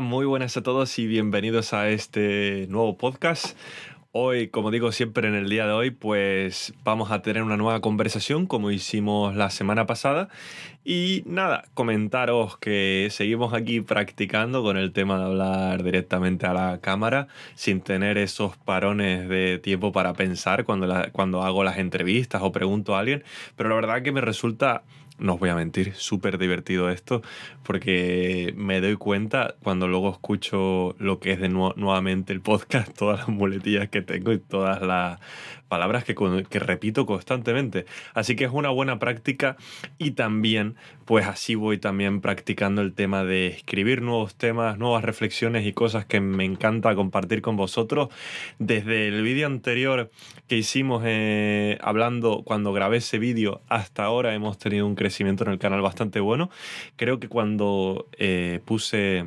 Muy buenas a todos y bienvenidos a este nuevo podcast. Hoy, como digo siempre en el día de hoy, pues vamos a tener una nueva conversación como hicimos la semana pasada. Y nada, comentaros que seguimos aquí practicando con el tema de hablar directamente a la cámara sin tener esos parones de tiempo para pensar cuando, cuando hago las entrevistas o pregunto a alguien. Pero la verdad que me resulta no os voy a mentir, súper divertido esto, porque me doy cuenta cuando luego escucho lo que es de nuevamente el podcast, todas las muletillas que tengo y todas las palabras que, repito constantemente. Así que es una buena práctica y también, pues así voy también practicando el tema de escribir nuevos temas, nuevas reflexiones y cosas que me encanta compartir con vosotros. Desde el vídeo anterior que hicimos eh, hablando cuando grabé ese vídeo hasta ahora hemos tenido un crecimiento en el canal bastante bueno. Creo que cuando eh, puse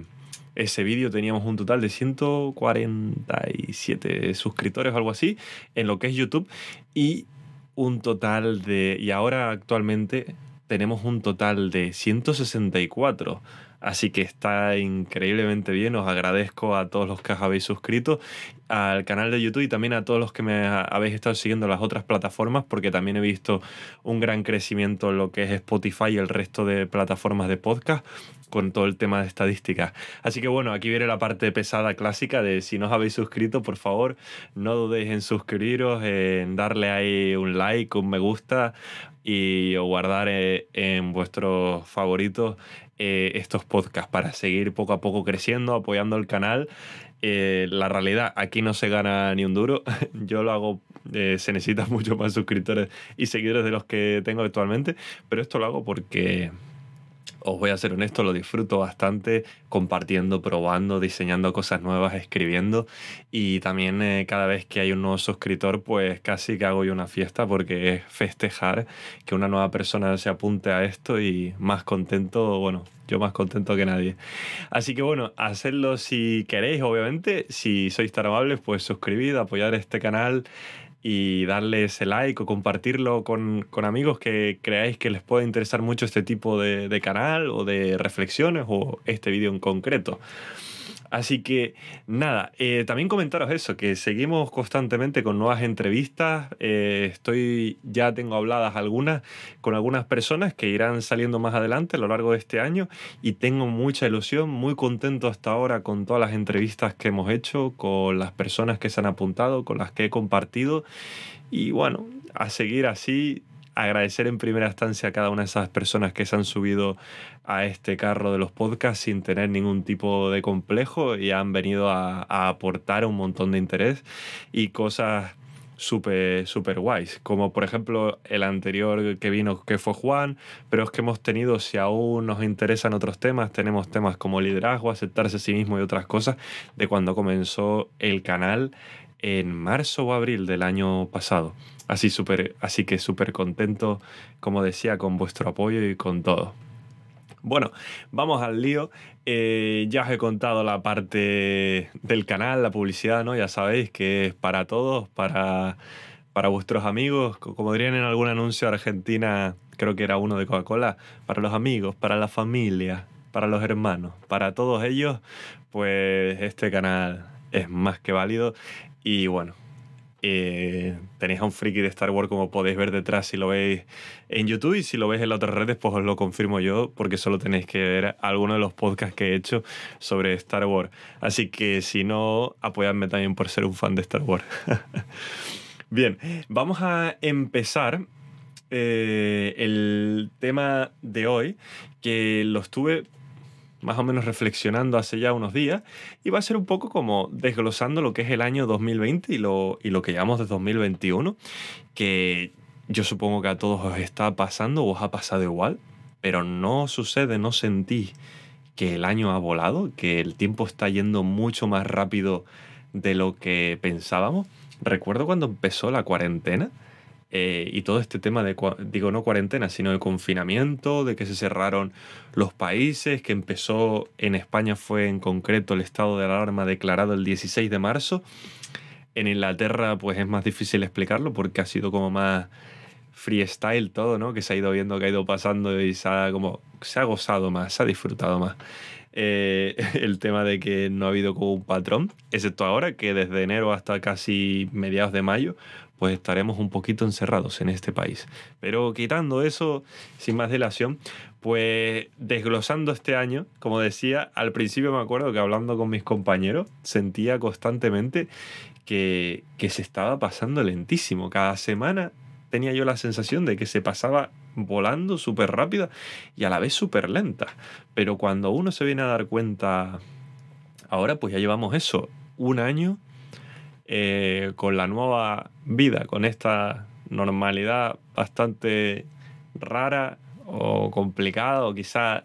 ese vídeo teníamos un total de 147 suscriptores o algo así en lo que es YouTube y un total de... Y ahora actualmente tenemos un total de 164. Así que está increíblemente bien. Os agradezco a todos los que os habéis suscrito al canal de YouTube y también a todos los que me habéis estado siguiendo en las otras plataformas, porque también he visto un gran crecimiento en lo que es Spotify y el resto de plataformas de podcast con todo el tema de estadísticas. Así que bueno, aquí viene la parte pesada clásica de si no os habéis suscrito, por favor, no dudéis en suscribiros, en darle ahí un like, un me gusta y o guardar eh, en vuestros favoritos eh, estos podcasts para seguir poco a poco creciendo, apoyando el canal. Eh, la realidad, aquí no se gana ni un duro. Yo lo hago, eh, se necesitan mucho más suscriptores y seguidores de los que tengo actualmente, pero esto lo hago porque os voy a ser honesto, lo disfruto bastante compartiendo, probando, diseñando cosas nuevas, escribiendo y también eh, cada vez que hay un nuevo suscriptor pues casi que hago yo una fiesta porque es festejar que una nueva persona se apunte a esto y más contento, bueno, yo más contento que nadie. Así que bueno, hacedlo si queréis, obviamente, si sois tan amables pues suscribid, apoyar este canal y darle ese like o compartirlo con, amigos que creáis que les pueda interesar mucho este tipo de, de canal o de reflexiones o este vídeo en concreto. Así que nada, eh, también comentaros eso, que seguimos constantemente con nuevas entrevistas. Eh, estoy, ya tengo habladas algunas con algunas personas que irán saliendo más adelante a lo largo de este año y tengo mucha ilusión, muy contento hasta ahora con todas las entrevistas que hemos hecho, con las personas que se han apuntado, con las que he compartido y bueno, a seguir así agradecer en primera instancia a cada una de esas personas que se han subido a este carro de los podcasts sin tener ningún tipo de complejo y han venido a, aportar un montón de interés y cosas súper super guays, como por ejemplo el anterior que vino que fue Juan, pero es que hemos tenido, si aún nos interesan otros temas, tenemos temas como liderazgo, aceptarse a sí mismo y otras cosas de cuando comenzó el canal en marzo o abril del año pasado. Así, super, así que súper contento, como decía, con vuestro apoyo y con todo. Bueno, vamos al lío. Eh, ya os he contado la parte del canal, la publicidad, ¿no? Ya sabéis que es para todos, para, para vuestros amigos. Como dirían en algún anuncio Argentina, creo que era uno de Coca-Cola, para los amigos, para la familia, para los hermanos, para todos ellos, pues este canal es más que válido. Y bueno, eh, tenéis a un friki de Star Wars como podéis ver detrás si lo veis en YouTube y si lo veis en las otras redes pues os lo confirmo yo porque solo tenéis que ver alguno de los podcasts que he hecho sobre Star Wars. Así que si no, apoyadme también por ser un fan de Star Wars. Bien, vamos a empezar eh, el tema de hoy que lo estuve más o menos reflexionando hace ya unos días y va a ser un poco como desglosando lo que es el año 2020 y lo, y lo que llamamos de 2021, que yo supongo que a todos os está pasando o os ha pasado igual, pero no sucede, no sentí que el año ha volado, que el tiempo está yendo mucho más rápido de lo que pensábamos. Recuerdo cuando empezó la cuarentena, eh, y todo este tema de, digo, no cuarentena, sino de confinamiento, de que se cerraron los países, que empezó en España fue en concreto el estado de alarma declarado el 16 de marzo. En Inglaterra pues es más difícil explicarlo porque ha sido como más freestyle todo, ¿no? Que se ha ido viendo, que ha ido pasando y se ha, como, se ha gozado más, se ha disfrutado más. eh, el tema de que no ha habido como un patrón, excepto ahora que desde enero hasta casi mediados de mayo, pues estaremos un poquito encerrados en este país. Pero quitando eso, sin más dilación, pues desglosando este año, como decía, al principio me acuerdo que hablando con mis compañeros, sentía constantemente que, que se estaba pasando lentísimo. Cada semana tenía yo la sensación de que se pasaba volando súper rápida y a la vez súper lenta. Pero cuando uno se viene a dar cuenta, ahora pues ya llevamos eso, un año eh, con la nueva vida, con esta normalidad bastante rara o complicada o quizá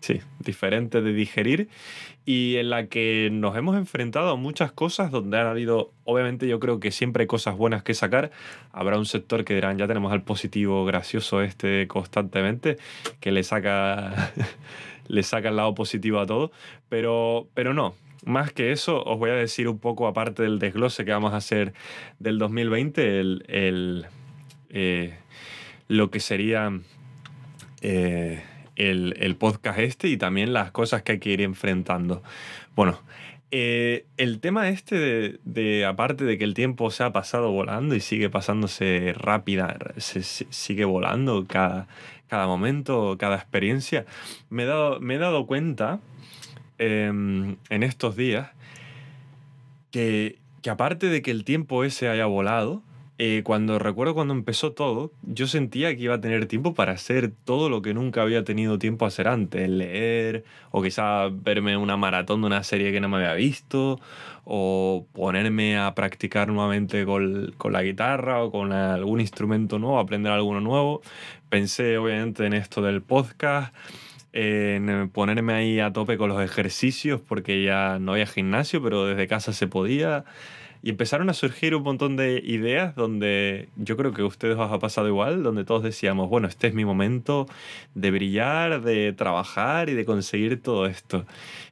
sí, diferente de digerir y en la que nos hemos enfrentado a muchas cosas donde han habido, obviamente yo creo que siempre hay cosas buenas que sacar, habrá un sector que dirán ya tenemos al positivo gracioso este constantemente que le saca le saca el lado positivo a todo, pero, pero no, más que eso, os voy a decir un poco, aparte del desglose que vamos a hacer del 2020, el, eh, lo que sería eh, el, podcast este y también las cosas que hay que ir enfrentando. Bueno, eh, el tema este de, aparte de que el tiempo se ha pasado volando y sigue pasándose rápida, se, sigue volando cada, cada momento, cada experiencia, me dado, me he dado cuenta Em, en estos días que, que, aparte de que el tiempo ese haya volado, eh, cuando recuerdo cuando empezó todo, yo sentía que iba a tener tiempo para hacer todo lo que nunca había tenido tiempo a hacer antes, leer, o quizá verme una maratón de una serie que no me había visto, o ponerme a practicar nuevamente con, con la guitarra o con algún instrumento nuevo, aprender alguno nuevo. Pensé obviamente en esto del podcast en ponerme ahí a tope con los ejercicios porque ya no había gimnasio, pero desde casa se podía. Y empezaron a surgir un montón de ideas donde yo creo que a ustedes os ha pasado igual, donde todos decíamos, bueno, este es mi momento de brillar, de trabajar y de conseguir todo esto.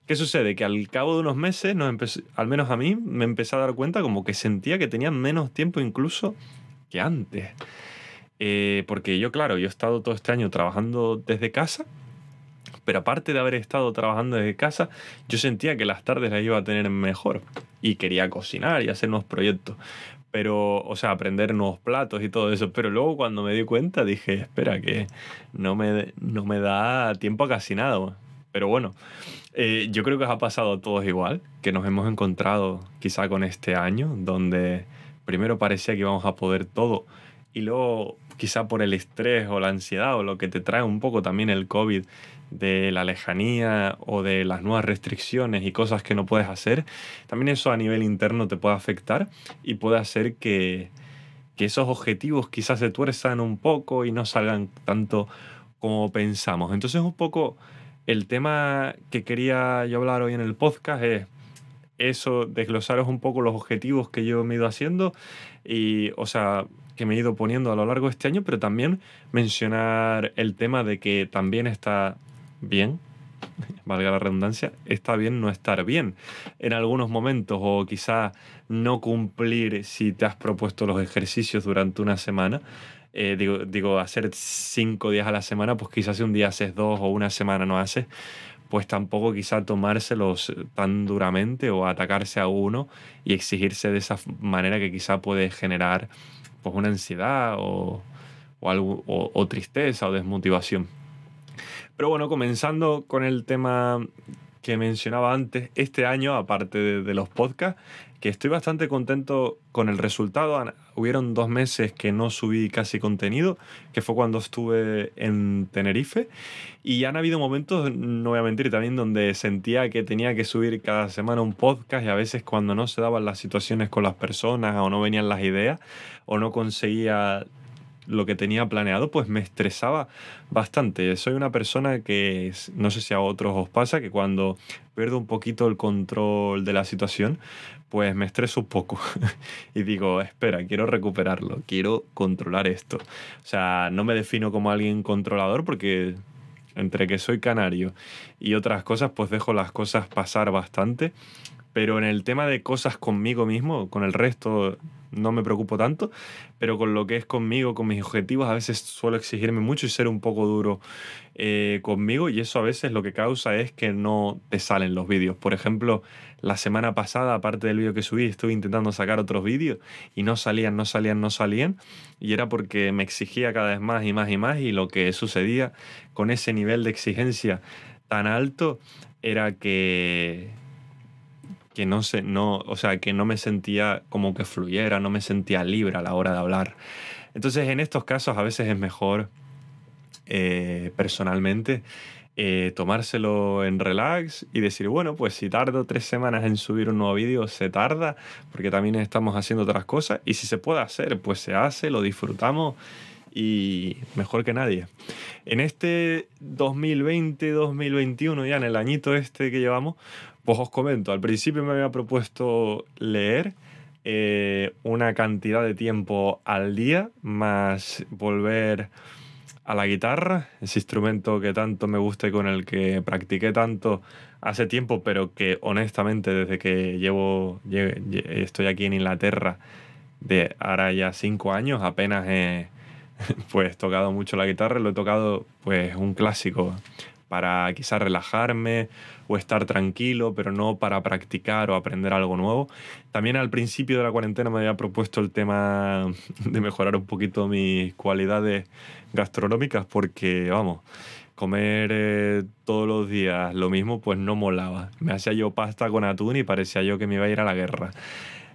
¿Qué sucede? Que al cabo de unos meses, al menos a mí, me empecé a dar cuenta como que sentía que tenía menos tiempo incluso que antes. Eh, porque yo, claro, yo he estado todo este año trabajando desde casa pero aparte de haber estado trabajando desde casa, yo sentía que las tardes las iba a tener mejor y quería cocinar y hacer nuevos proyectos. Pero, o sea, aprender nuevos platos y todo eso. Pero luego cuando me di cuenta dije, espera, que no me, no me da tiempo a casi nada. Pero bueno, eh, yo creo que os ha pasado a todos igual, que nos hemos encontrado quizá con este año, donde primero parecía que íbamos a poder todo y luego quizá por el estrés o la ansiedad o lo que te trae un poco también el COVID, de la lejanía o de las nuevas restricciones y cosas que no puedes hacer, también eso a nivel interno te puede afectar y puede hacer que, que esos objetivos quizás se tuerzan un poco y no salgan tanto como pensamos. Entonces un poco el tema que quería yo hablar hoy en el podcast es eso, desglosaros un poco los objetivos que yo me he ido haciendo y, o sea, que me he ido poniendo a lo largo de este año, pero también mencionar el tema de que también está bien, valga la redundancia, está bien no estar bien en algunos momentos o quizá no cumplir si te has propuesto los ejercicios durante una semana. Eh, digo, digo, hacer cinco días a la semana, pues quizás si un día haces dos o una semana no haces, pues tampoco quizá tomárselos tan duramente o atacarse a uno y exigirse de esa manera que quizá puede generar pues una ansiedad o, o, algo, o tristeza o desmotivación. Pero bueno, comenzando con el tema que mencionaba antes, este año, aparte de, los podcasts, que estoy bastante contento con el resultado. Hubieron dos meses que no subí casi contenido, que fue cuando estuve en Tenerife. Y han habido momentos, no voy a mentir, también donde sentía que tenía que subir cada semana un podcast y a veces cuando no se daban las situaciones con las personas o no venían las ideas o no conseguía lo que tenía planeado, pues me estresaba bastante. Soy una persona que, no sé si a otros os pasa, que cuando pierdo un poquito el control de la situación, pues me estreso un poco y digo, espera, quiero recuperarlo, quiero controlar esto. O sea, no me defino como alguien controlador porque entre que soy canario y otras cosas, pues dejo las cosas pasar bastante. Pero en el tema de cosas conmigo mismo, con el resto no me preocupo tanto, pero con lo que es conmigo, con mis objetivos, a veces suelo exigirme mucho y ser un poco duro eh, conmigo y eso a veces lo que causa es que no te salen los vídeos. Por ejemplo, la semana pasada, aparte del vídeo que subí, estuve intentando sacar otros vídeos y no salían, no salían, no salían y era porque me exigía cada vez más y más y más y lo que sucedía con ese nivel de exigencia tan alto era que que no sé, no, o sea, que no me sentía como que fluyera, no me sentía libre a la hora de hablar. Entonces, en estos casos a veces es mejor eh, personalmente eh, tomárselo en relax y decir, bueno, pues si tardo tres semanas en subir un nuevo vídeo, se tarda, porque también estamos haciendo otras cosas, y si se puede hacer, pues se hace, lo disfrutamos y mejor que nadie. En este 2020-2021, ya en el añito este que llevamos, pues os comento, al principio me había propuesto leer eh, una cantidad de tiempo al día, más volver a la guitarra, ese instrumento que tanto me gusta y con el que practiqué tanto hace tiempo, pero que honestamente desde que llevo, estoy aquí en Inglaterra, de ahora ya cinco años, apenas he pues tocado mucho la guitarra, lo he tocado pues un clásico para quizás relajarme o estar tranquilo, pero no para practicar o aprender algo nuevo. También al principio de la cuarentena me había propuesto el tema de mejorar un poquito mis cualidades gastronómicas porque, vamos, comer eh, todos los días lo mismo pues no molaba. Me hacía yo pasta con atún y parecía yo que me iba a ir a la guerra.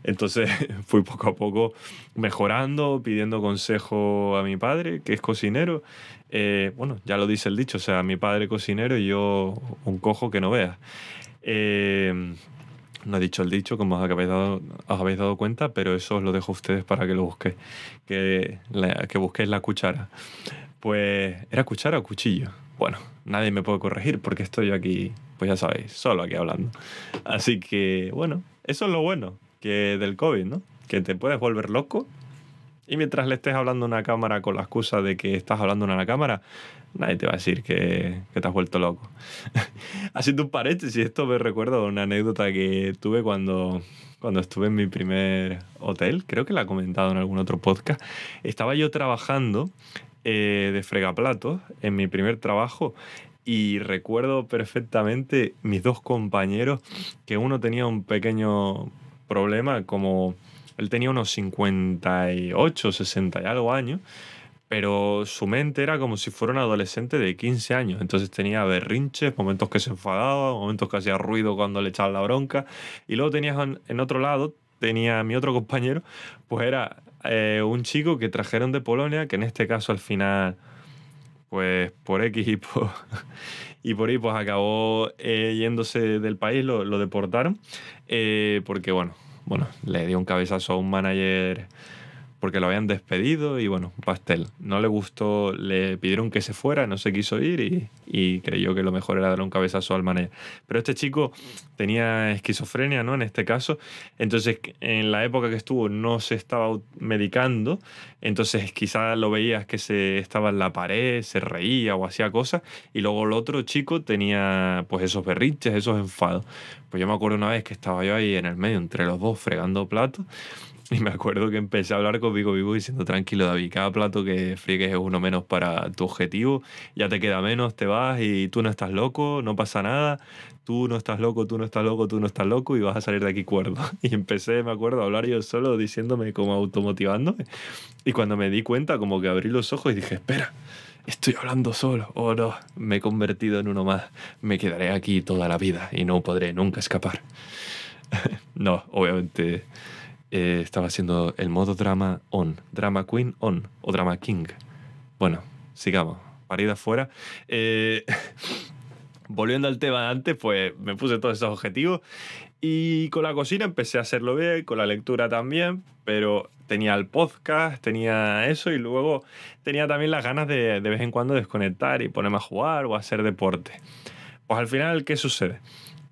Entonces fui poco a poco mejorando, pidiendo consejo a mi padre, que es cocinero. Eh, bueno, ya lo dice el dicho, o sea, mi padre cocinero y yo un cojo que no vea. Eh, no he dicho el dicho, como os habéis, dado, os habéis dado cuenta, pero eso os lo dejo a ustedes para que lo busquéis, que, que busquéis la cuchara. Pues, ¿era cuchara o cuchillo? Bueno, nadie me puede corregir porque estoy aquí, pues ya sabéis, solo aquí hablando. Así que, bueno, eso es lo bueno, que del COVID, ¿no? Que te puedes volver loco y mientras le estés hablando a una cámara con la excusa de que estás hablando a una cámara, nadie te va a decir que, que te has vuelto loco. Haciendo un paréntesis, esto me recuerda una anécdota que tuve cuando, cuando estuve en mi primer hotel, creo que la he comentado en algún otro podcast. Estaba yo trabajando eh, de fregaplatos en mi primer trabajo y recuerdo perfectamente mis dos compañeros que uno tenía un pequeño problema, como él tenía unos 58, 60 y algo años, pero su mente era como si fuera un adolescente de 15 años. Entonces tenía berrinches, momentos que se enfadaba, momentos que hacía ruido cuando le echaban la bronca. Y luego tenías en otro lado, tenía mi otro compañero, pues era eh, un chico que trajeron de Polonia, que en este caso al final, pues por X y por, y pues acabó eh, yéndose del país, lo, lo deportaron, eh, porque bueno, bueno, le dio un cabezazo a un manager porque lo habían despedido y bueno, pastel. No le gustó, le pidieron que se fuera, no se quiso ir y, creyó que lo mejor era darle un cabezazo al manager. Pero este chico tenía esquizofrenia, ¿no? En este caso. Entonces, en la época que estuvo no se estaba medicando, entonces quizás lo veías que se estaba en la pared, se reía o hacía cosas y luego el otro chico tenía pues esos berrinches, esos enfados. Pues yo me acuerdo una vez que estaba yo ahí en el medio entre los dos fregando platos y me acuerdo que empecé a hablar con Vigo Vivo diciendo, tranquilo David, cada plato que friegues es uno menos para tu objetivo, ya te queda menos, te vas y tú no estás loco, no pasa nada, tú no estás loco, tú no estás loco, tú no estás loco y vas a salir de aquí cuerdo. Y empecé, me acuerdo, a hablar yo solo diciéndome como automotivándome. Y cuando me di cuenta, como que abrí los ojos y dije, espera, estoy hablando solo. Oh no, me he convertido en uno más. Me quedaré aquí toda la vida y no podré nunca escapar. no, obviamente eh, estaba haciendo el modo drama on, drama queen on o drama king. Bueno, sigamos, parida fuera. Eh, volviendo al tema antes, pues me puse todos esos objetivos y con la cocina empecé a hacerlo bien, con la lectura también, pero tenía el podcast, tenía eso y luego tenía también las ganas de de vez en cuando desconectar y ponerme a jugar o a hacer deporte. Pues al final, ¿qué sucede?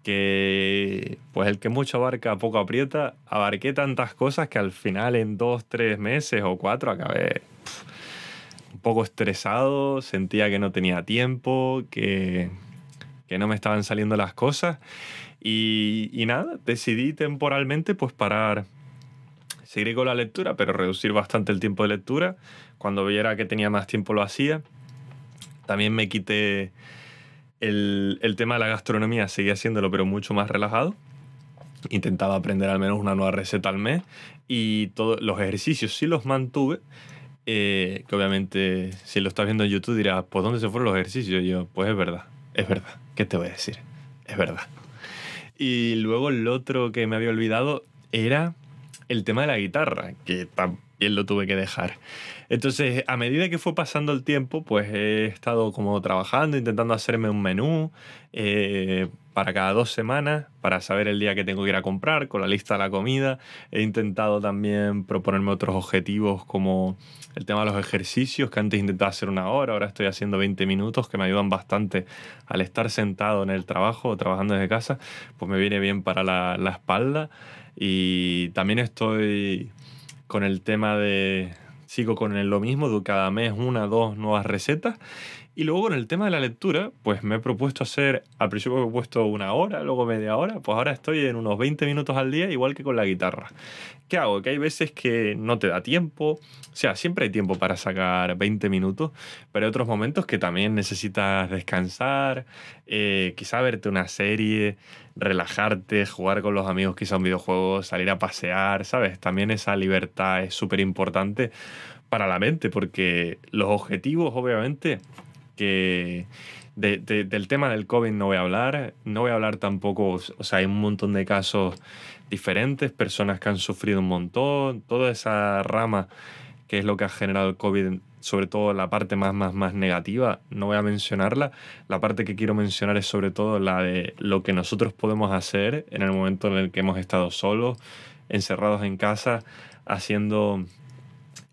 Que pues el que mucho abarca poco aprieta, abarqué tantas cosas que al final en dos, tres meses o cuatro acabé un poco estresado, sentía que no tenía tiempo, que, que no me estaban saliendo las cosas y, nada, decidí temporalmente pues parar seguiré con la lectura, pero reducir bastante el tiempo de lectura. Cuando viera que tenía más tiempo lo hacía. También me quité el, el tema de la gastronomía, seguía haciéndolo, pero mucho más relajado. Intentaba aprender al menos una nueva receta al mes. Y todos los ejercicios sí los mantuve. eh, que obviamente, si lo estás viendo en YouTube, dirás, ¿pues dónde se fueron los ejercicios? Y yo, pues es verdad, es verdad. ¿Qué te voy a decir? Es verdad. Y luego el otro que me había olvidado era el tema de la guitarra, que también lo tuve que dejar. Entonces, a medida que fue pasando el tiempo, pues he estado como trabajando, intentando hacerme un menú eh, para cada dos semanas, para saber el día que tengo que ir a comprar, con la lista de la comida. He intentado también proponerme otros objetivos como el tema de los ejercicios, que antes intentaba hacer una hora, ahora estoy haciendo 20 minutos, que me ayudan bastante al estar sentado en el trabajo o trabajando desde casa, pues me viene bien para la, la espalda. Y también estoy con el tema de... Sigo con lo mismo, cada mes una, dos nuevas recetas. Y luego con el tema de la lectura, pues me he propuesto hacer, al principio me he puesto una hora, luego media hora, pues ahora estoy en unos 20 minutos al día, igual que con la guitarra. ¿Qué hago? Que hay veces que no te da tiempo, o sea, siempre hay tiempo para sacar 20 minutos, pero hay otros momentos que también necesitas descansar, eh, quizá verte una serie, relajarte, jugar con los amigos quizá un videojuego, salir a pasear, ¿sabes? También esa libertad es súper importante para la mente, porque los objetivos, obviamente, que de, de, del tema del COVID no voy a hablar, no voy a hablar tampoco, o sea, hay un montón de casos diferentes, personas que han sufrido un montón, toda esa rama que es lo que ha generado el COVID, sobre todo la parte más, más, más negativa, no voy a mencionarla. La parte que quiero mencionar es sobre todo la de lo que nosotros podemos hacer en el momento en el que hemos estado solos, encerrados en casa, haciendo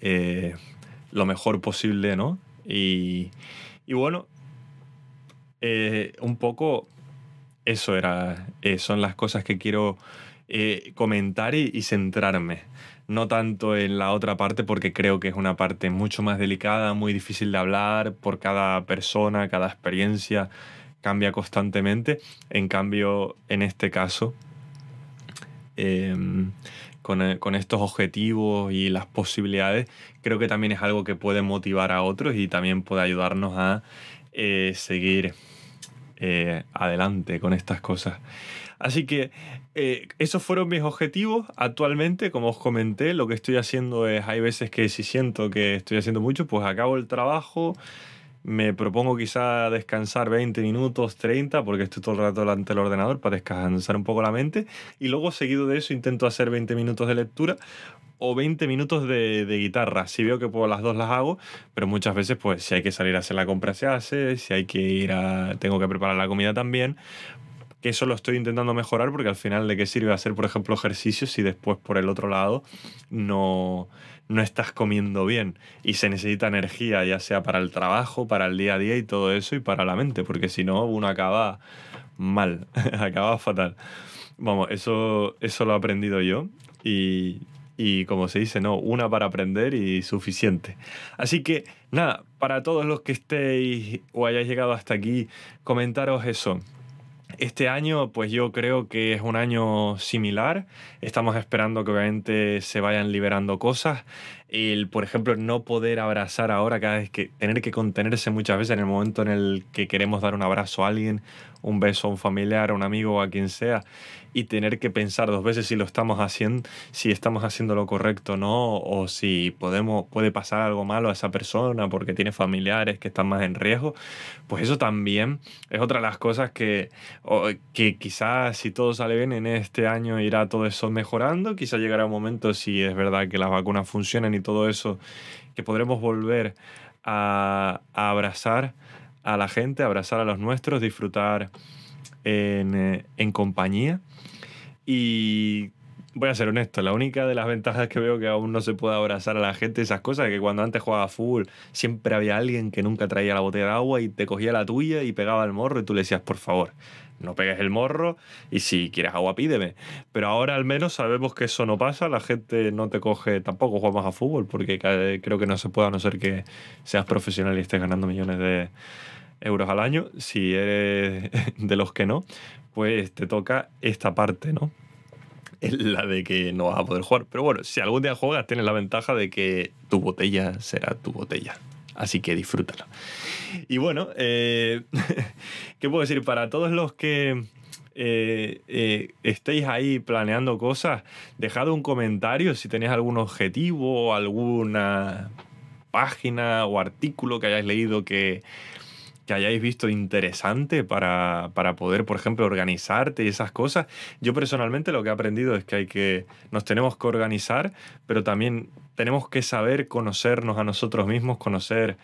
eh, lo mejor posible, ¿no? Y, y bueno, eh, un poco eso era, eh, son las cosas que quiero comentar y, centrarme. No tanto en la otra parte porque creo que es una parte mucho más delicada, muy difícil de hablar por cada persona, cada experiencia cambia constantemente. En cambio, en este caso, eh, con, con, estos objetivos y las posibilidades, creo que también es algo que puede motivar a otros y también puede ayudarnos a eh, seguir eh, adelante con estas cosas. Así que eh, esos fueron mis objetivos. Actualmente, como os comenté, lo que estoy haciendo es, hay veces que si siento que estoy haciendo mucho, pues acabo el trabajo, me propongo quizá descansar 20 minutos, 30, porque estoy todo el rato delante del ordenador para descansar un poco la mente. Y luego, seguido de eso, intento hacer 20 minutos de lectura o 20 minutos de, guitarra. Si veo que puedo las dos las hago, pero muchas veces pues si hay que salir a hacer la compra se hace, si hay que ir a... tengo que preparar la comida también, que eso lo estoy intentando mejorar porque al final de qué sirve hacer, por ejemplo, ejercicios si después por el otro lado no, no estás comiendo bien y se necesita energía, ya sea para el trabajo, para el día a día y todo eso y para la mente, porque si no uno acaba mal, acaba fatal. Vamos, eso, eso lo he aprendido yo y, y como se dice, no, una para aprender y suficiente. Así que nada, para todos los que estéis o hayáis llegado hasta aquí, comentaros eso. Este año, pues yo creo que es un año similar. Estamos esperando que obviamente se vayan liberando cosas. El, por ejemplo, no poder abrazar ahora cada vez que tener que contenerse muchas veces en el momento en el que queremos dar un abrazo a alguien, un beso a un familiar, a un amigo o a quien sea, y tener que pensar dos veces si lo estamos haciendo, si estamos haciendo lo correcto o no, o si podemos, puede pasar algo malo a esa persona porque tiene familiares que están más en riesgo, pues eso también es otra de las cosas que, que quizás si todo sale bien en este año irá todo eso mejorando, quizás llegará un momento si es verdad que las vacunas funcionan y todo eso, que podremos volver a, abrazar a la gente, abrazar a los nuestros, disfrutar en, eh, en compañía. Y voy a ser honesto, la única de las ventajas que veo que aún no se puede abrazar a la gente, esas cosas, que cuando antes jugaba fútbol siempre había alguien que nunca traía la botella de agua y te cogía la tuya y pegaba el morro y tú le decías, por favor, no pegues el morro y si quieres agua pídeme. Pero ahora al menos sabemos que eso no pasa, la gente no te coge, tampoco jugamos a fútbol porque creo que no se puede a no ser que seas profesional y estés ganando millones de euros al año. Si eres de los que no, pues te toca esta parte, ¿no? es la de que no vas a poder jugar. Pero bueno, si algún día juegas, tienes la ventaja de que tu botella será tu botella. Así que disfrútalo. Y bueno, eh, ¿qué puedo decir? Para todos los que eh, eh, estéis ahí planeando cosas, dejad un comentario si tenéis algún objetivo, alguna página o artículo que hayáis leído que que hayáis visto interesante para, para, poder, por ejemplo, organizarte y esas cosas. Yo personalmente lo que he aprendido es que hay que, nos tenemos que organizar, pero también tenemos que saber conocernos a nosotros mismos, conocer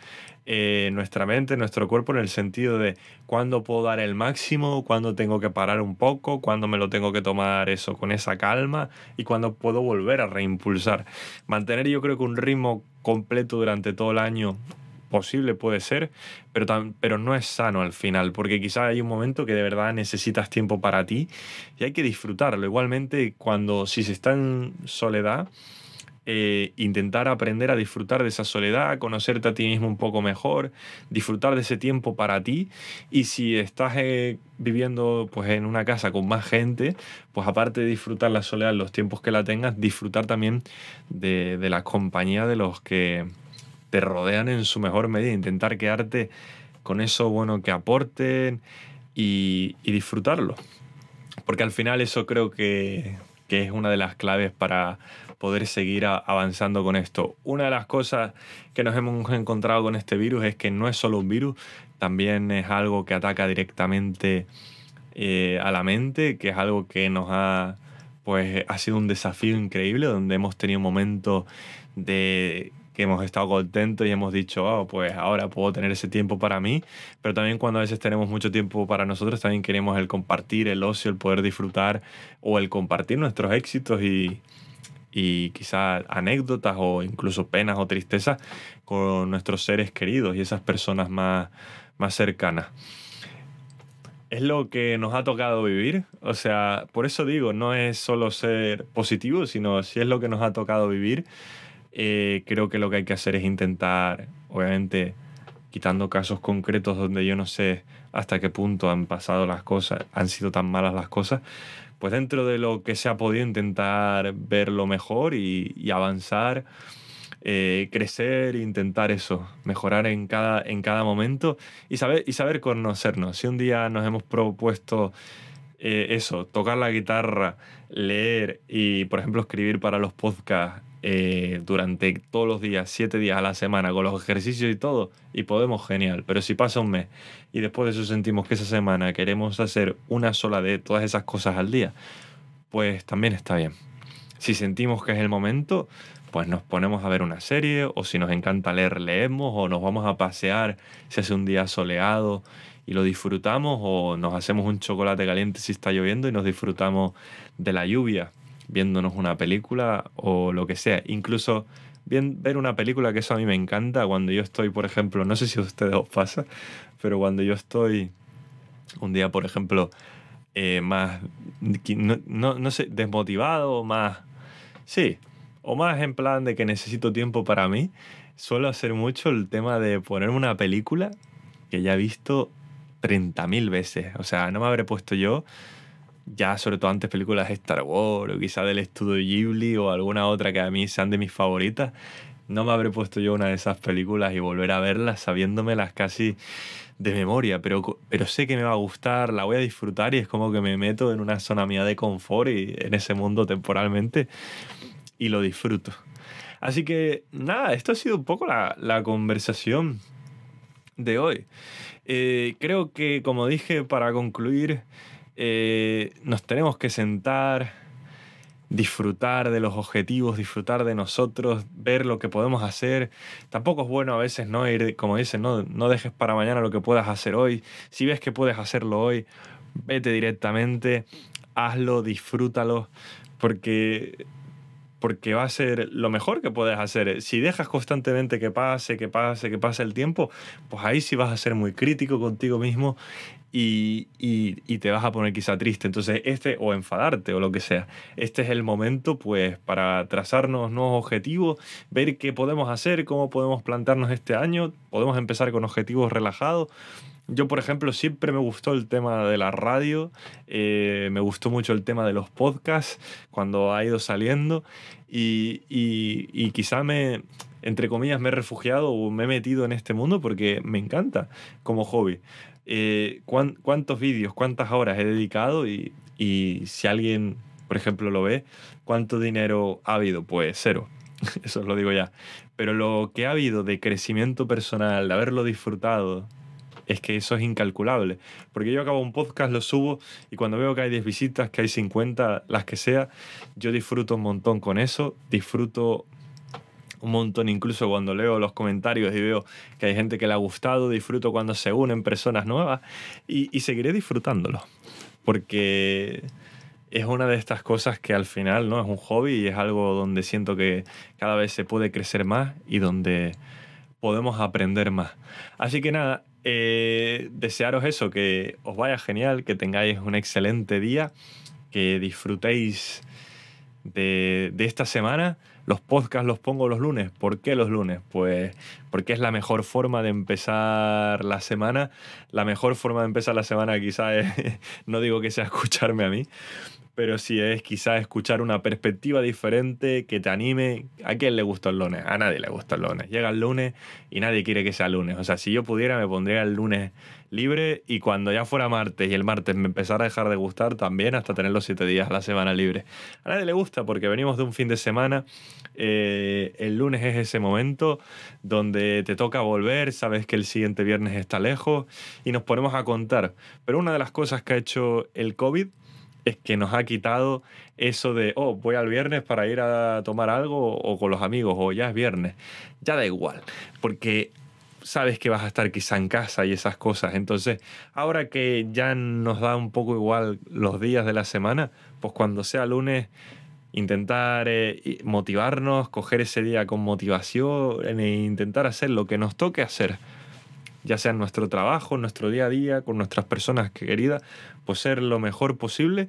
eh, nuestra mente, nuestro cuerpo en el sentido de cuándo puedo dar el máximo, cuándo tengo que parar un poco, cuándo me lo tengo que tomar eso con esa calma y cuándo puedo volver a reimpulsar. Mantener yo creo que un ritmo completo durante todo el año posible puede ser, pero, pero no es sano al final, porque quizás hay un momento que de verdad necesitas tiempo para ti y hay que disfrutarlo. Igualmente, cuando si se está en soledad, eh, intentar aprender a disfrutar de esa soledad, conocerte a ti mismo un poco mejor, disfrutar de ese tiempo para ti. Y si estás eh, viviendo pues, en una casa con más gente, pues aparte de disfrutar la soledad los tiempos que la tengas, disfrutar también de, de la compañía de los que te rodean en su mejor medida, intentar quedarte con eso bueno que aporten y, disfrutarlo. Porque al final eso creo que, es una de las claves para poder seguir avanzando con esto. Una de las cosas que nos hemos encontrado con este virus es que no es solo un virus, también es algo que ataca directamente eh, a la mente, que es algo que nos ha, pues, ha sido un desafío increíble, donde hemos tenido momentos de que hemos estado contentos y hemos dicho, oh, pues ahora puedo tener ese tiempo para mí, pero también cuando a veces tenemos mucho tiempo para nosotros, también queremos el compartir, el ocio, el poder disfrutar o el compartir nuestros éxitos y, y quizás anécdotas o incluso penas o tristezas con nuestros seres queridos y esas personas más, más cercanas. Es lo que nos ha tocado vivir, o sea, por eso digo, no es solo ser positivo, sino si es lo que nos ha tocado vivir eh, creo que lo que hay que hacer es intentar, obviamente, quitando casos concretos donde yo no sé hasta qué punto han pasado las cosas, han sido tan malas las cosas, pues dentro de lo que se ha podido intentar ver lo mejor y, avanzar, eh, crecer, intentar eso, mejorar en cada, en cada momento y saber, y saber conocernos. Si un día nos hemos propuesto eh, eso, tocar la guitarra, leer y, por ejemplo, escribir para los podcasts eh, durante todos los días, siete días a la semana, con los ejercicios y todo, y podemos, genial. Pero si pasa un mes y después de eso sentimos que esa semana queremos hacer una sola de todas esas cosas al día, pues también está bien. Si sentimos que es el momento, pues nos ponemos a ver una serie, o si nos encanta leer, leemos, o nos vamos a pasear si hace un día soleado y lo disfrutamos, o nos hacemos un chocolate caliente si está lloviendo y nos disfrutamos de la lluvia viéndonos una película o lo que sea. Incluso ver una película, que eso a mí me encanta, cuando yo estoy, por ejemplo, no sé si a ustedes os pasa, pero cuando yo estoy un día, por ejemplo, eh, más, no, no, no sé, desmotivado, más, sí, o más en plan de que necesito tiempo para mí, suelo hacer mucho el tema de ponerme una película que ya he visto 30.000 veces. O sea, no me habré puesto yo ya sobre todo antes películas de Star Wars o quizá del estudio Ghibli o alguna otra que a mí sean de mis favoritas, no me habré puesto yo una de esas películas y volver a verlas sabiéndomelas casi de memoria, pero, pero sé que me va a gustar, la voy a disfrutar y es como que me meto en una zona mía de confort y en ese mundo temporalmente y lo disfruto. Así que nada, esto ha sido un poco la, la conversación de hoy. Eh, creo que, como dije, para concluir, eh, nos tenemos que sentar, disfrutar de los objetivos, disfrutar de nosotros, ver lo que podemos hacer. Tampoco es bueno a veces no ir, como dicen, no, no dejes para mañana lo que puedas hacer hoy. Si ves que puedes hacerlo hoy, vete directamente, hazlo, disfrútalo, porque porque va a ser lo mejor que puedes hacer. Si dejas constantemente que pase, que pase, que pase el tiempo, pues ahí sí vas a ser muy crítico contigo mismo y, y, te vas a poner quizá triste. Entonces, este, o enfadarte o lo que sea. Este es el momento, pues, para trazarnos nuevos objetivos, ver qué podemos hacer, cómo podemos plantarnos este año. Podemos empezar con objetivos relajados Yo, por ejemplo, siempre me gustó el tema de la radio, eh, me gustó mucho el tema de los podcasts cuando ha ido saliendo y, y, quizá me, entre comillas, me he refugiado o me he metido en este mundo porque me encanta como hobby. Eh, ¿Cuántos vídeos, cuántas horas he dedicado y, y si alguien, por ejemplo, lo ve, ¿cuánto dinero ha habido? Pues cero. Eso os lo digo ya. Pero lo que ha habido de crecimiento personal, de haberlo disfrutado, es que eso es incalculable. Porque yo acabo un podcast, lo subo y cuando veo que hay 10 visitas, que hay 50, las que sea, yo disfruto un montón con eso, disfruto un montón incluso cuando leo los comentarios y veo que hay gente que le ha gustado, disfruto cuando se unen personas nuevas y, seguiré disfrutándolo. Porque es una de estas cosas que al final no es un hobby y es algo donde siento que cada vez se puede crecer más y donde podemos aprender más. Así que nada, eh, desearos eso, que os vaya genial, que tengáis un excelente día, que disfrutéis de, de esta semana. Los podcasts los pongo los lunes. ¿Por qué los lunes? Pues porque es la mejor forma de empezar la semana. La mejor forma de empezar la semana quizás es, no digo que sea escucharme a mí, pero si es quizás escuchar una perspectiva diferente que te anime. ¿A quién le gusta el lunes? A nadie le gusta el lunes. Llega el lunes y nadie quiere que sea lunes. O sea, si yo pudiera me pondría el lunes libre y cuando ya fuera martes y el martes me empezara a dejar de gustar también hasta tener los siete días a la semana libre. A nadie le gusta porque venimos de un fin de semana. Eh, el lunes es ese momento donde te toca volver, sabes que el siguiente viernes está lejos y nos ponemos a contar. Pero una de las cosas que ha hecho el COVID es que nos ha quitado eso de, oh, voy al viernes para ir a tomar algo o con los amigos, o ya es viernes. Ya da igual, porque sabes que vas a estar quizá en casa y esas cosas. Entonces, ahora que ya nos da un poco igual los días de la semana, pues cuando sea lunes, intentar eh, motivarnos, coger ese día con motivación e intentar hacer lo que nos toque hacer ya sea en nuestro trabajo, en nuestro día a día, con nuestras personas queridas, pues ser lo mejor posible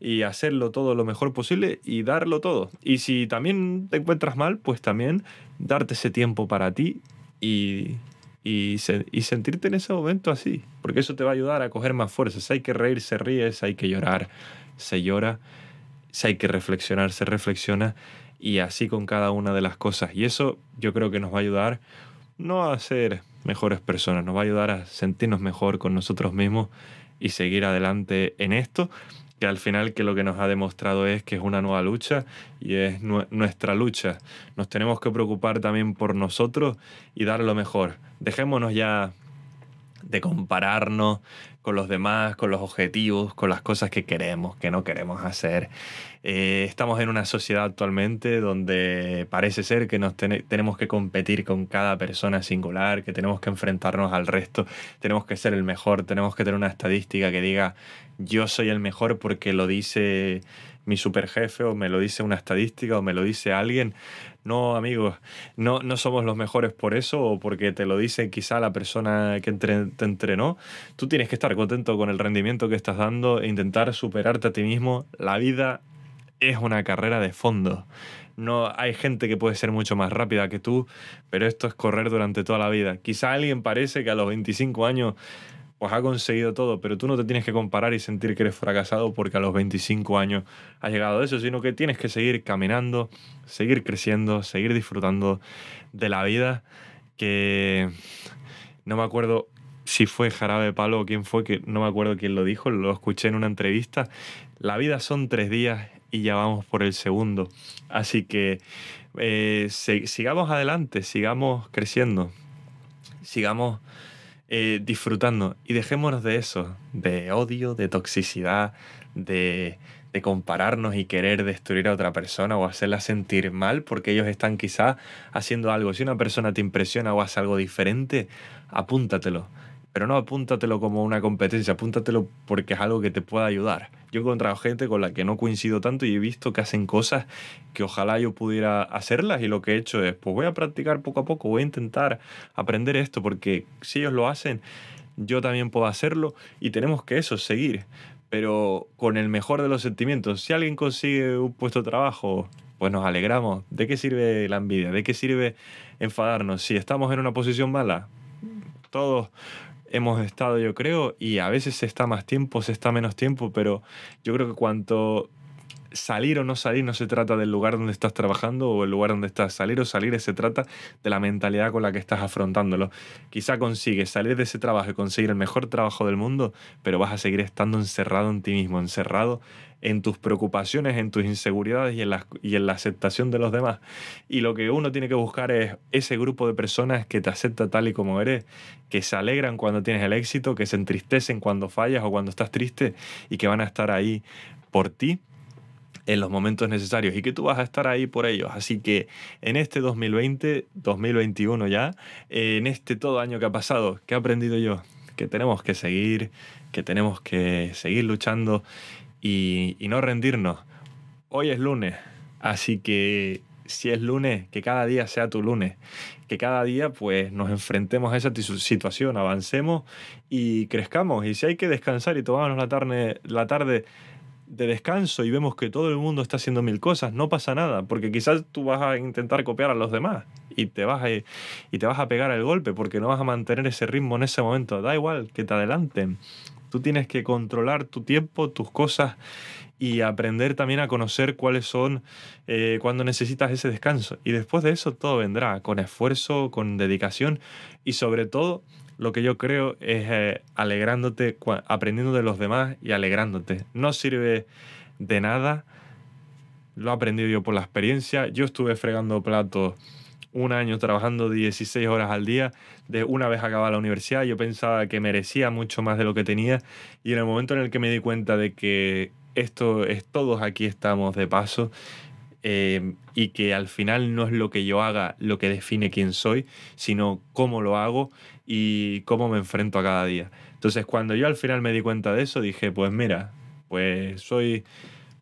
y hacerlo todo lo mejor posible y darlo todo. Y si también te encuentras mal, pues también darte ese tiempo para ti y, y, sentirte en ese momento así, porque eso te va a ayudar a coger más fuerzas. Si hay que reír, se ríe, si hay que llorar, se llora, si hay que reflexionar, se reflexiona y así con cada una de las cosas. Y eso yo creo que nos va a ayudar no a ser mejores personas, nos va a ayudar a sentirnos mejor con nosotros mismos y seguir adelante en esto, que al final que lo que nos ha demostrado es que es una nueva lucha y es nuestra lucha. Nos tenemos que preocupar también por nosotros y dar lo mejor. Dejémonos ya de compararnos con los demás, con los objetivos, con las cosas que queremos, que no queremos hacer. Eh, estamos en una sociedad actualmente donde parece ser que nos tenemos que competir con cada persona singular, que tenemos que enfrentarnos al resto, tenemos que ser el mejor, tenemos que tener una estadística que diga yo soy el mejor porque lo dice mi superjefe o me lo dice una estadística o me lo dice alguien. No, amigos, no, no somos los mejores por eso o porque te lo dice quizá la persona que te entrenó. Tú tienes que estar contento con el rendimiento que estás dando e intentar superarte a ti mismo. La vida es una carrera de fondo. No hay gente que puede ser mucho más rápida que tú, pero esto es correr durante toda la vida. Quizá alguien parece que a los 25 años pues ha conseguido todo, pero tú no te tienes que comparar y sentir que eres fracasado porque a los 25 años has llegado a eso, sino que tienes que seguir caminando, seguir creciendo, seguir disfrutando de la vida, que no me acuerdo si fue Jarabe Palo o quién fue, que no me acuerdo quién lo dijo, lo escuché en una entrevista, la vida son tres días y ya vamos por el segundo. Así que eh, sigamos adelante, sigamos creciendo, sigamos eh, disfrutando y dejémonos de eso, de odio, de toxicidad, de, de compararnos y querer destruir a otra persona o hacerla sentir mal porque ellos están quizá haciendo algo. Si una persona te impresiona o hace algo diferente, apúntatelo pero no apúntatelo como una competencia, apúntatelo porque es algo que te pueda ayudar. Yo he encontrado gente con la que no coincido tanto y he visto que hacen cosas que ojalá yo pudiera hacerlas y lo que he hecho es, pues voy a practicar poco a poco, voy a intentar aprender esto porque si ellos lo hacen, yo también puedo hacerlo y tenemos que eso, seguir, pero con el mejor de los sentimientos. Si alguien consigue un puesto de trabajo, pues nos alegramos. ¿De qué sirve la envidia? ¿De qué sirve enfadarnos? Si estamos en una posición mala, todos hemos estado, yo creo, y a veces se está más tiempo, se está menos tiempo, pero yo creo que cuanto salir o no salir no se trata del lugar donde estás trabajando o el lugar donde estás. Salir o salir se trata de la mentalidad con la que estás afrontándolo. Quizá consigues salir de ese trabajo y conseguir el mejor trabajo del mundo, pero vas a seguir estando encerrado en ti mismo, encerrado en tus preocupaciones, en tus inseguridades y en la aceptación de los demás. Y lo que uno tiene que buscar es ese grupo de personas que te acepta tal y como eres, que se alegran cuando tienes el éxito, que se entristecen cuando fallas o cuando estás triste y que van a estar ahí por ti en los momentos necesarios y que tú vas a estar ahí por ellos. Así que en este 2020, 2021 ya, en este todo año que ha pasado, ¿qué he aprendido yo? Que tenemos que seguir, que tenemos que seguir luchando y, y no rendirnos. Hoy es lunes, así que si es lunes, que cada día sea tu lunes, que cada día pues nos enfrentemos a esa situación, avancemos y crezcamos. Y si hay que descansar y tomarnos la tarde, la tarde de descanso y vemos que todo el mundo está haciendo mil cosas, no pasa nada, porque quizás tú vas a intentar copiar a los demás y te vas a, y te vas a pegar el golpe porque no vas a mantener ese ritmo en ese momento. Da igual que te adelanten. Tú tienes que controlar tu tiempo, tus cosas y aprender también a conocer cuáles son eh, cuando necesitas ese descanso. Y después de eso todo vendrá con esfuerzo, con dedicación y sobre todo lo que yo creo es eh, alegrándote, aprendiendo de los demás y alegrándote. No sirve de nada, lo he aprendido yo por la experiencia. Yo estuve fregando platos un año trabajando 16 horas al día, de una vez acabada la universidad, yo pensaba que merecía mucho más de lo que tenía y en el momento en el que me di cuenta de que esto es todos aquí estamos de paso eh, y que al final no es lo que yo haga lo que define quién soy, sino cómo lo hago y cómo me enfrento a cada día. Entonces cuando yo al final me di cuenta de eso, dije, pues mira, pues soy,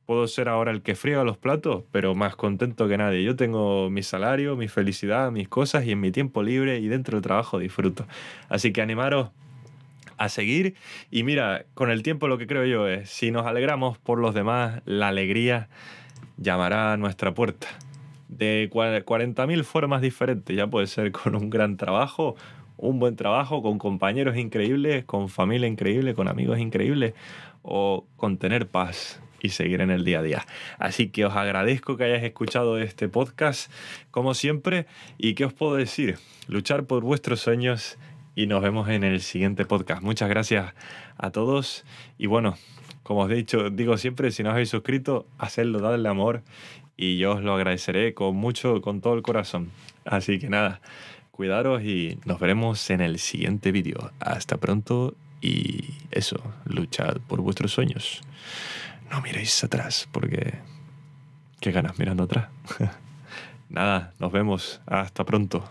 puedo ser ahora el que friega los platos, pero más contento que nadie. Yo tengo mi salario, mi felicidad, mis cosas y en mi tiempo libre y dentro del trabajo disfruto. Así que animaros a seguir y mira, con el tiempo lo que creo yo es, si nos alegramos por los demás, la alegría llamará a nuestra puerta. De 40.000 formas diferentes, ya puede ser con un gran trabajo, un buen trabajo, con compañeros increíbles, con familia increíble, con amigos increíbles, o con tener paz y seguir en el día a día. Así que os agradezco que hayáis escuchado este podcast, como siempre, y qué os puedo decir, luchar por vuestros sueños y nos vemos en el siguiente podcast. Muchas gracias a todos y bueno, como os he dicho, digo siempre, si no os habéis suscrito, hacedlo, dadle amor y yo os lo agradeceré con mucho, con todo el corazón. Así que nada, cuidaros y nos veremos en el siguiente vídeo. Hasta pronto y eso, luchad por vuestros sueños. No miréis atrás porque... ¿Qué ganas mirando atrás? nada, nos vemos. Hasta pronto.